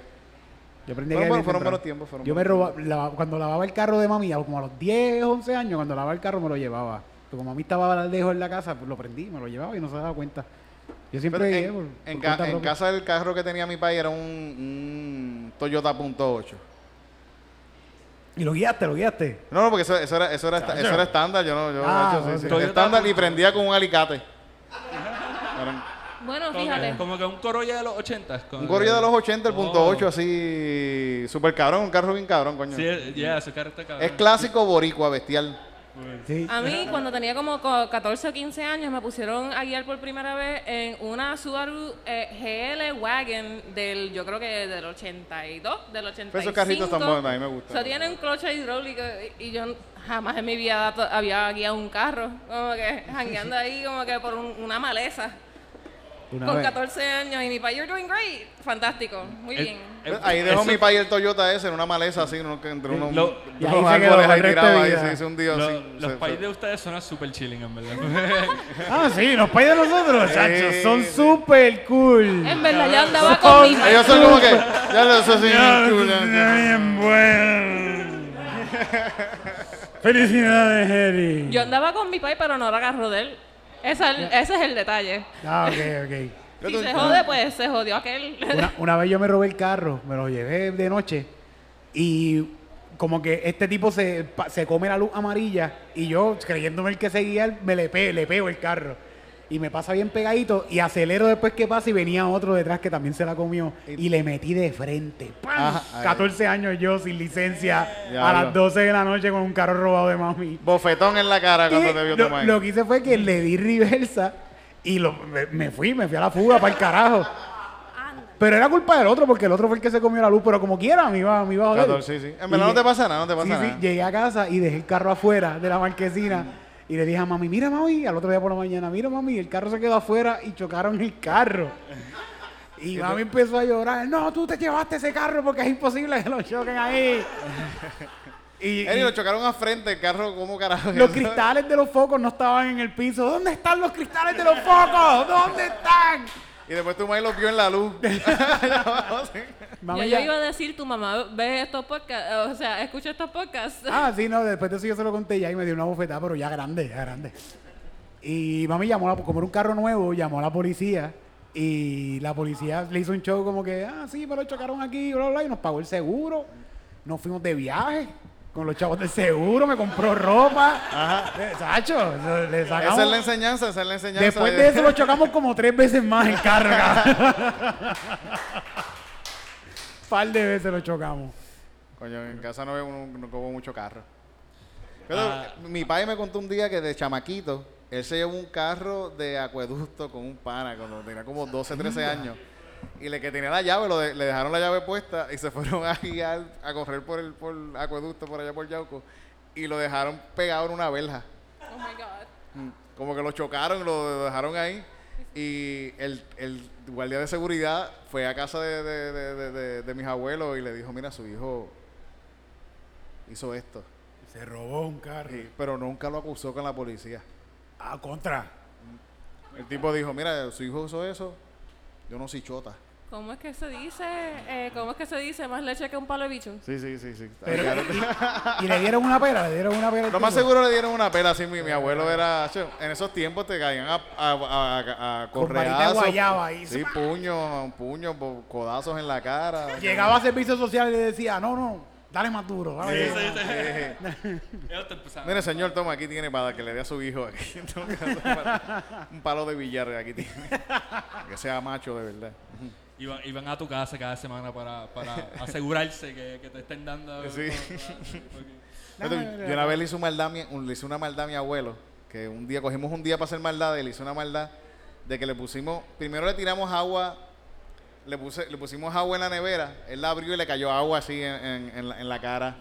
Yo aprendí a Fueron buenos- fueron tiempos, fueron Yo me buenos roba, lava- cuando lavaba el carro de mami, como a los 10, 11 años, cuando lavaba el carro me lo llevaba. Pero como mami estaba lejos en la casa, pues lo prendí, me lo llevaba y no se daba cuenta. Yo siempre en, por, en por ca- cuenta en propia. casa el carro que tenía mi padre era un, un Toyota punto .8. Y lo guiaste, lo guiaste. No, no, porque eso, eso era, eso, era, esta- eso era estándar. Yo no, yo Ah, hecho, sí, sí. Toyota estándar y prendía con un alicate. Bueno, fíjate. como que un Corolla de los 80. un Correo de los 80, el punto Oh. 8, así, super cabrón, un carro bien cabrón, coño. Sí, ya, ese carro está cabrón. es clásico boricua, bestial. Sí. A mí, cuando tenía como co- 14 o 15 años, me pusieron a guiar por primera vez en una Subaru eh, GL Wagon del, yo creo que del 82, del 85. Pero esos carritos tan buenos, a mí me O gustan. sea, tienen cloche hidráulico y y yo jamás en mi vida había guiado un carro. Como que jangueando ahí como que por un- una maleza. Una con vez. 14 años y mi pa, you're doing great. Fantástico, muy El- bien. el- Ahí dejó eso- mi padre el Toyota ese en una maleza así, ¿no? que entre unos, Lo- Y ahí unos se quedó árboles el ahí resto tirados de ahí, vida. se hizo un día lo- así. los se- pais se- de ustedes suenan super chilling, en verdad. Ah, sí, los pais de nosotros, chachos, son súper cool. En verdad, yo andaba con mi Ellos son como que, ya lo ya. bien bueno. Felicidades, Eddie. Yo andaba con mi pai, pero no era carro de él. Esa- ese es el detalle. Ah, ok, ok. Si se jode, pues se jodió aquel. Una, una vez yo me robé el carro, me lo llevé de noche y como que este tipo se, se come la luz amarilla y yo, creyéndome el que seguía, me le, pe- le pego el carro. Y me pasa bien pegadito y acelero después que pasa y venía otro detrás que también se la comió y le metí de frente. ¡Pam! Ajá, ahí. 14 años yo sin licencia Ya a las 12 de la noche con un carro robado de mami. Bofetón en la cara cuando Y te vio lo, tomar. lo que hice fue que le di reversa y lo, me, me fui, me fui a la fuga para el carajo. Pero era culpa del otro porque el otro fue el que se comió la luz, pero como quiera me iba, me iba a joder. 14, sí, sí. En verdad Y no te pasa nada, no te pasa sí, nada. Sí, llegué a casa y dejé el carro afuera de la marquesina y le dije a mami, mira mami, al otro día por la mañana, mira mami, el carro se quedó afuera y chocaron el carro. Y mami empezó a llorar, no, tú te llevaste ese carro porque es imposible que lo choquen ahí. y, Eri, y lo chocaron a frente, el carro, ¿cómo carajo? los eso? cristales de los focos no estaban en el piso. ¿Dónde están los cristales de los focos? ¿Dónde están? Y después tu madre lo vio en la luz. Mami Yo, ya- iba a decir, tu mamá ve estos podcasts, o sea, escucha estos podcasts. Ah, sí, no, después de eso yo se lo conté ya y me dio una bofetada, pero ya grande, ya grande. Y mami llamó, a como era un carro nuevo, llamó a la policía y la policía le hizo un show como que, ah, sí, me lo chocaron aquí, bla, bla, bla, y nos pagó el seguro. Nos fuimos de viaje con los chavos del seguro, me compró ropa. Ajá. Sacho, le- le sacamos... Esa es la enseñanza, esa es la enseñanza. Después de eso lo chocamos como tres veces más carro, cabrón. Par de veces lo chocamos. Coño, en casa no, veo- no como mucho carro. Pero Ah. mi padre me contó un día que de chamaquito, él se llevó un carro de acueducto con un pana cuando tenía como 12, 13 años. Y le que tenía la llave, lo de- le dejaron la llave puesta y se fueron a guiar, a correr por el por el acueducto por allá por Yauco. Y lo dejaron pegado en una verja. Oh my God. Como que lo chocaron, lo dejaron ahí. Y el, el guardia de seguridad fue a casa de, de- de- de- de- de mis abuelos y le dijo, mira, su hijo hizo esto. Se robó un carro. Sí, pero nunca lo acusó con la policía. Ah, contra. El tipo dijo, mira, su hijo hizo eso, yo no soy chota. ¿Cómo es que se dice? Eh, ¿Cómo es que se dice? Más leche que un palo de bicho. Sí, sí, sí, sí. Pero- y le dieron una pera, le dieron una pera. Lo más seguro le dieron una pela así. Mi, mi abuelo era. che, En esos tiempos te caían a, a, a, a- de correazos. guayaba ahí. Sí, puños, puños, codazos en la cara. Llegaba a servicio social y le decía, no, no, dale más duro. dale más duro". Ellos te empezaron- Mire, señor, toma, aquí tiene para que le dé a su hijo. Aquí, un palo de billar aquí tiene. Que sea macho de verdad. Iban, iban a tu casa cada semana para, para asegurarse que, que te estén dando. Sí. Yo una vez le hice, maldad un- le hice una maldad a mi abuelo, que un día cogimos un día para hacer maldad y le hice una maldad de que le pusimos, primero le tiramos agua, le, puse, le pusimos agua en la nevera, él la abrió y le cayó agua así en, en- en la, en la cara.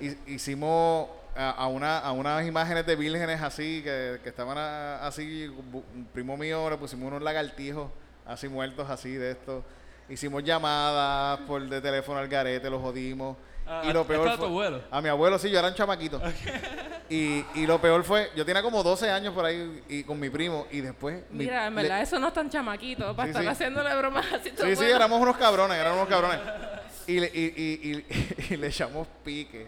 Hi- Hicimos a, a una, a unas imágenes de vírgenes así, que, que estaban a- así, un primo mío le pusimos unos lagartijos así muertos así de esto. Hicimos llamadas por de teléfono al garete, los jodimos. Ah, y lo ¿a- peor está tu fue, abuelo? a mi abuelo sí, yo era un chamaquito. Y, y lo peor fue, yo tenía como 12 años por ahí y con mi primo y después... mi- Mira, en le- verdad, eso no es tan chamaquito para Sí, estar sí. haciéndole bromas así. todo Sí, sí, bueno. éramos unos cabrones, éramos unos cabrones. Y le, y, y- y- y le echamos pique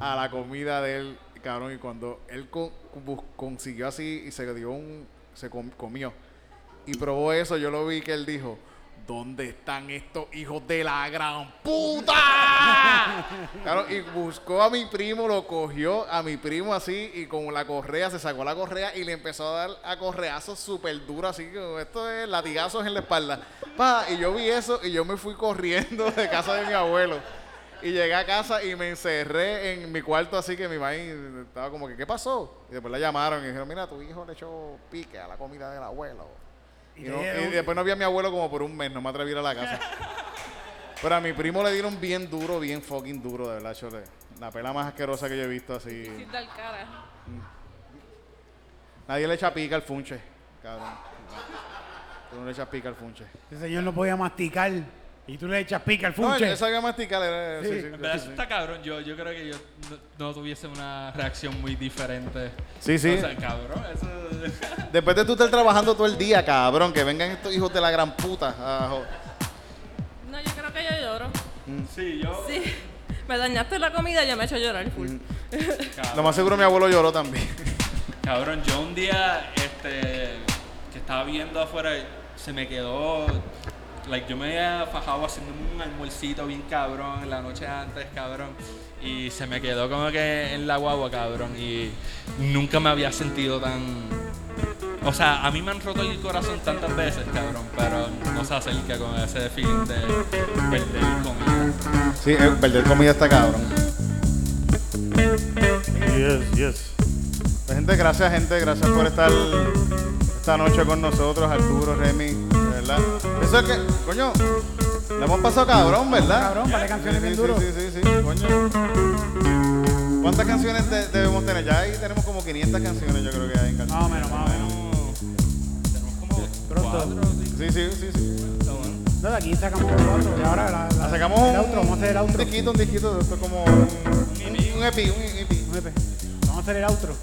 a la comida de él, cabrón. Y cuando él con- consiguió así y se dio un. se com- comió y probó eso, yo lo vi que él dijo: ¿Dónde están estos hijos de la gran puta? Claro, y buscó a mi primo, lo cogió a mi primo así y con la correa, se sacó la correa y le empezó a dar a correazos súper duros, así que esto es latigazos en la espalda. Pa, y yo vi eso y yo me fui corriendo de casa de mi abuelo. Y llegué a casa y me encerré en mi cuarto así que mi mamá estaba como que, ¿qué pasó? Y después la llamaron y dijeron, mira, tu hijo le echó pique a la comida del abuelo. Y, Y no- y después no vi a mi abuelo como por un mes, no me atreví a ir a la casa. Pero a mi primo le dieron bien duro, bien fucking duro, de verdad, chole. La pela más asquerosa que yo he visto así. Sin dar cara. Nadie le echa pica al funche, cabrón. Tú no le echas pica al funche. Ese señor no podía masticar y tú le echas pica al No, funche. él sabía masticar, era, sí, Sí. sí, En verdad, sí, eso sí. está cabrón. Yo, yo creo que yo no, no tuviese una reacción muy diferente. Sí, sí. O sea, cabrón, eso. Después de tú estar trabajando todo el día, cabrón, que vengan estos hijos de la gran puta. a jo- No, yo creo que yo lloro. sí, yo. Sí. Me dañaste la comida y yo me he hecho llorar full. Cabrón. Lo más seguro mi abuelo lloró también. Cabrón, yo un día, este, que estaba viendo afuera, se me quedó, like, yo me había fajado haciendo un almuercito bien cabrón la noche antes, cabrón, y se me quedó como que en la guagua, cabrón, y nunca me había sentido tan, o sea, a mí me han roto el corazón tantas veces, cabrón, pero no se acerca con ese feeling de perder comida. Sí, eh, perder comida está cabrón. Yes, yes. Pues, gente, gracias, gente. Gracias por estar esta noche con nosotros, Arturo, Remy, verdad. Eso es que, coño, le hemos pasado cabrón, ¿verdad? Cabrón, vale canciones Sí, bien sí, duros. Sí, sí, sí, coño. ¿Cuántas canciones de- debemos tener? Ya ahí tenemos como 500 canciones, yo creo que hay en canciones. Más o menos, más o menos. Tenemos como Pronto. cuatro, sí, Sí, sí, sí. No, de aquí sacamos cuatro y ahora la, la- Sacamos el un, outro, vamos a hacer el un outro. disquito, un disquito, esto es como un, un, un EP, un EP. Un EP. Vamos a hacer el outro.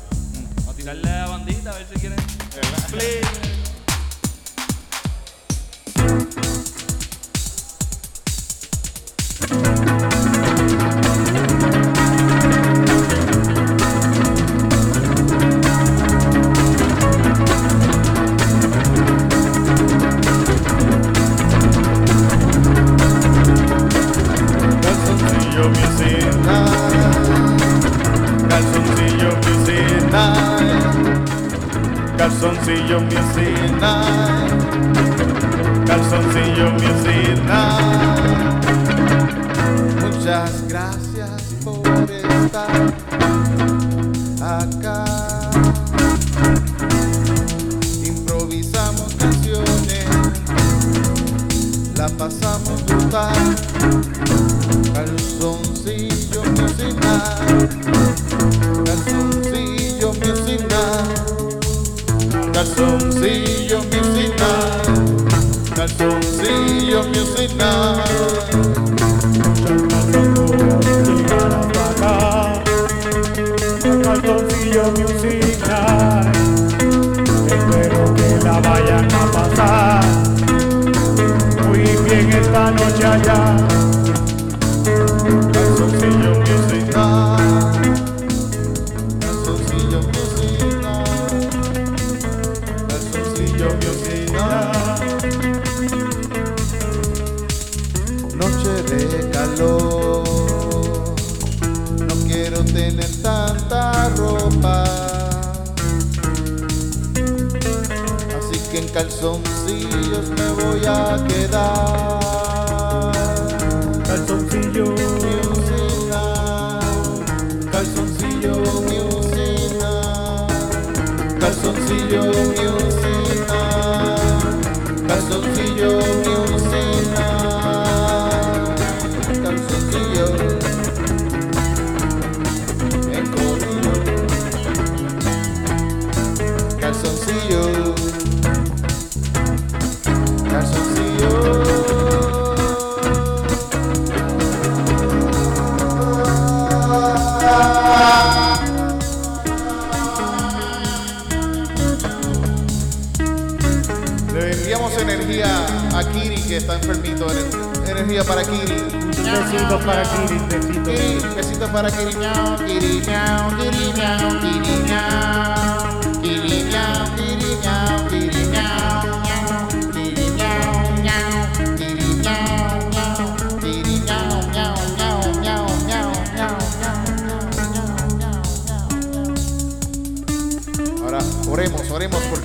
Vamos a tirarle a bandita a ver si quieren. Calzoncillo calzoncillos me voy a quedar. Calzoncillo musical, calzoncillo musical, calzoncillo musical. está enfermito. Energía para Kiri. Besitos para Kiri, besitos para Kiri, miau, Kiri, Kiri, Kiri. Kiri, Kiri, Kiri. Oremos, oremos por